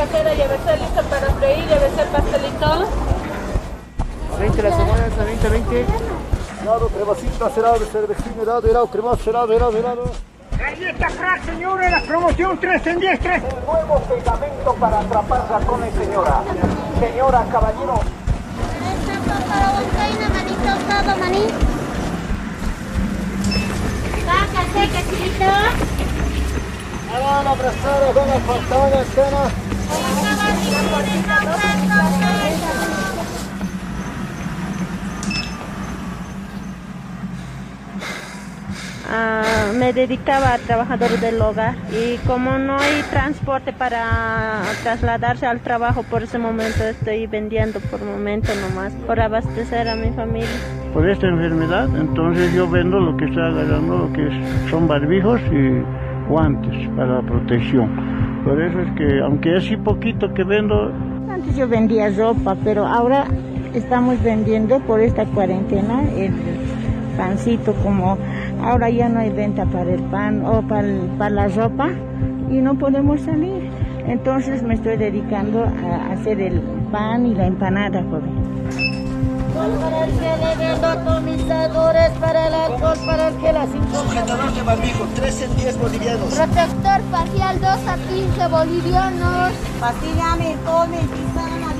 cajera y a veces lista para freír y a veces pastelito. 20 la semana, 20, 20. Helado, cremosito, acerado, cervecino, helado, helado, cremoso, helado, helado, helado. Galleta crack, señora, la promoción 3 en 10, 3. El nuevo pegamento para atrapar ratones, señora. Señora, caballero. Esta para vos, caína, manito, todo, maní. Vaca seca, chilito. Hagan abrazadas, van a faltar, escena. Ah, me dedicaba a trabajadores del hogar y como no hay transporte para trasladarse al trabajo por ese momento estoy vendiendo por momento nomás por abastecer a mi familia. Por esta enfermedad, entonces yo vendo lo que está agarrando, lo que son barbijos y guantes para protección. Por eso es que, aunque es poquito que vendo... Antes yo vendía ropa, pero ahora estamos vendiendo por esta cuarentena el pancito como Ahora ya no hay venta para el pan o para, para la ropa y no podemos salir. Entonces me estoy dedicando a hacer el pan y la empanada, joven. Atomizadores que las Sujetador de barbijo, 3 en 10 bolivianos. Protector facial, 2 a 15 bolivianos. Pastilla mentol, mentizana,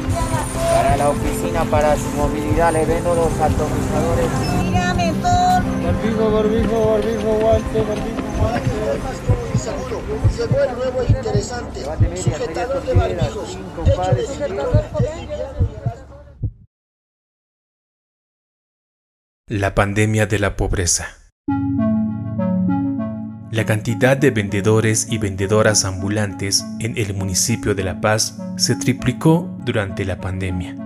Para la oficina, para su movilidad, le vendo los atomizadores. Pastilla mentol. Barbijo, barbijo, barbijo, guante, barbijo, Para que esté más cómodo y seguro, llegó el nuevo e interesante. Sujetador de barbijos, hecho de y La pandemia de la pobreza. La cantidad de vendedores y vendedoras ambulantes en el municipio de La Paz se triplicó durante la pandemia.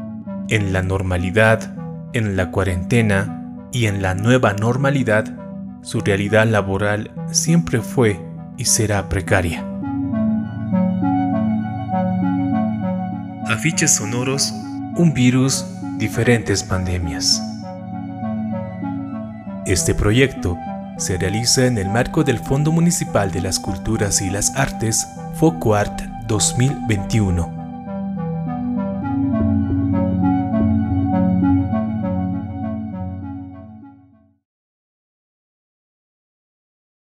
En la normalidad, en la cuarentena y en la nueva normalidad, su realidad laboral siempre fue y será precaria. Afiches sonoros, un virus, diferentes pandemias. Este proyecto se realiza en el marco del Fondo Municipal de las Culturas y las Artes, FOCUART 2021